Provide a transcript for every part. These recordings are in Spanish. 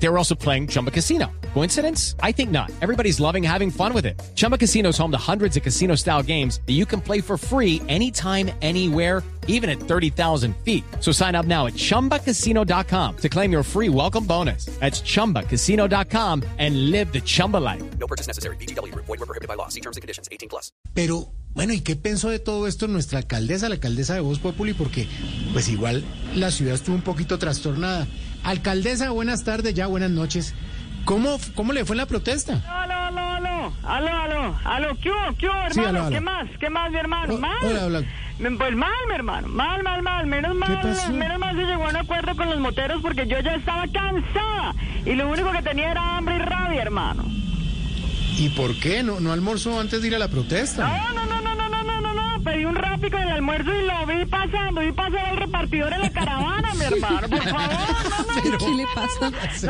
They were also playing Chumba Casino. Coincidence? I think not. Everybody's loving having fun with it. Chumba Casino is home to hundreds of casino style games that you can play for free anytime, anywhere, even at 30,000 feet. So sign up now at chumbacasino.com to claim your free welcome bonus. That's chumbacasino.com and live the Chumba life. No purchase necessary. BGW. Void were prohibited by law. See terms and conditions. 18 plus. Pero, bueno, ¿y qué pensó de todo esto nuestra alcaldesa, la alcaldesa de Voz Populi? Porque, pues igual la ciudad estuvo un poquito trastornada. Alcaldesa, buenas tardes, ya buenas noches. ¿Cómo, cómo le fue la protesta? Aló, aló, aló, aló, aló, aló, ¿qué hubo, qué hubo, hermano? Sí, aló, aló. ¿Qué más? ¿Qué más, mi hermano? Oh, ¿Mal? hola, hola. Pues mal, mi hermano, mal, mal, mal, menos mal, pasó? menos mal se llegó a un acuerdo con los moteros porque yo ya estaba cansada y lo único que tenía era hambre y rabia, hermano. ¿Y por qué? ¿No, no almorzó antes de ir a la protesta? No, no, no, no, no, no, no, no, no, pedí un rápido en el almuerzo y lo vi pasando, vi pasar al repartidor en la caravana, mi hermano, por favor, no, no, ¿Qué le pasa? no, es que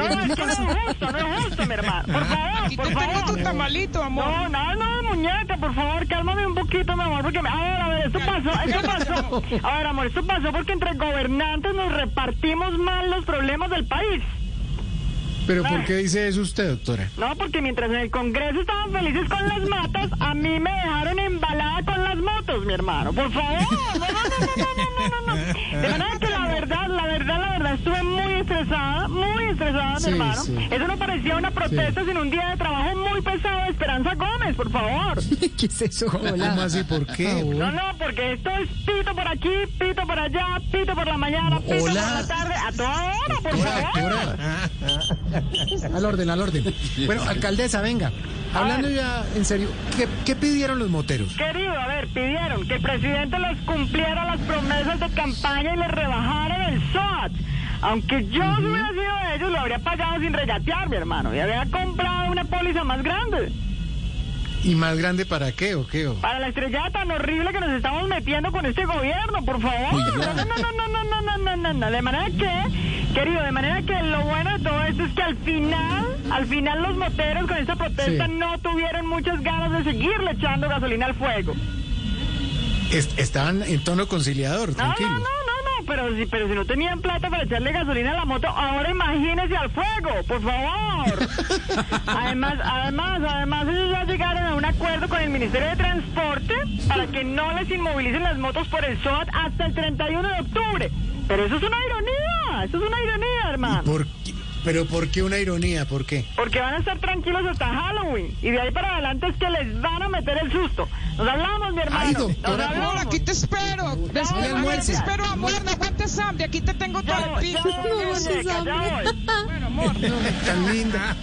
no es justo, no es justo, mi hermano, por favor, Aquí por te tengo favor. tu tamalito, amor. No, no, no, muñeca, por favor, cálmame un poquito, mi amor, porque, a ver, a ver, esto pasó, esto pasó, a ver, amor, esto pasó porque entre gobernantes nos repartimos mal los problemas del país. ¿Pero por qué dice eso usted, doctora? No, porque mientras en el Congreso estaban felices con las matas, a mí me dejaron embalada con las motos, mi hermano. Por favor. No, no, no, no, no, no, no, no. De manera que la verdad, la verdad, la verdad, estuve muy estresada, muy estresada, Sí, mi hermano. sí. Eso no parecía una protesta, sino un día de trabajo Esperanza Gómez, por favor. ¿Qué es eso? ¿Cómo Hola. así? ¿Por qué? No, no, porque esto es pito por aquí, pito por allá, pito por la mañana, pito Hola. por la tarde, a toda hora, por favor. Al orden, al orden. Bueno, alcaldesa, venga. Hablando ya en serio, ¿qué, qué pidieron los moteros? Querido, a ver, pidieron que el presidente les cumpliera las promesas de campaña y les rebajara el SOAT. Aunque yo si hubiera sido de ellos, lo habría pagado sin regatear, mi hermano. Y habría comprado una póliza más grande. ¿Y más grande para qué o qué? o? Para la estrellada tan horrible que nos estamos metiendo con este gobierno, por favor. No, no, no, no, no, no, no, no, no, no, no. De manera que, querido, de manera que lo bueno de todo esto es que al final, al final los moteros con esta protesta Sí. no tuvieron muchas ganas de seguirle echando gasolina al fuego. Est- estaban en tono conciliador, No, tranquilo. no, no, no, no, pero si, pero si no tenían plata para echarle gasolina a la moto, ahora imagínese al fuego, por favor. además, además, además ellos ya llegaron a un acuerdo con el Ministerio de Transporte para que no les inmovilicen las motos por el SOAT hasta el 31 de octubre. Pero eso es una ironía, eso es una ironía, hermano. ¿Por qué? ¿Pero por qué una ironía? ¿Por qué? Porque van a estar tranquilos hasta Halloween. Y de ahí para adelante es que les van a meter el susto. Nos hablamos, mi hermano. Ay, doctora, Nos hablamos. Amor, aquí te espero. Aquí almuerce. te espero, amor. No aguantes hambre. Aquí te tengo todo el muñeca, ya voy. Bueno, amor. Tan linda.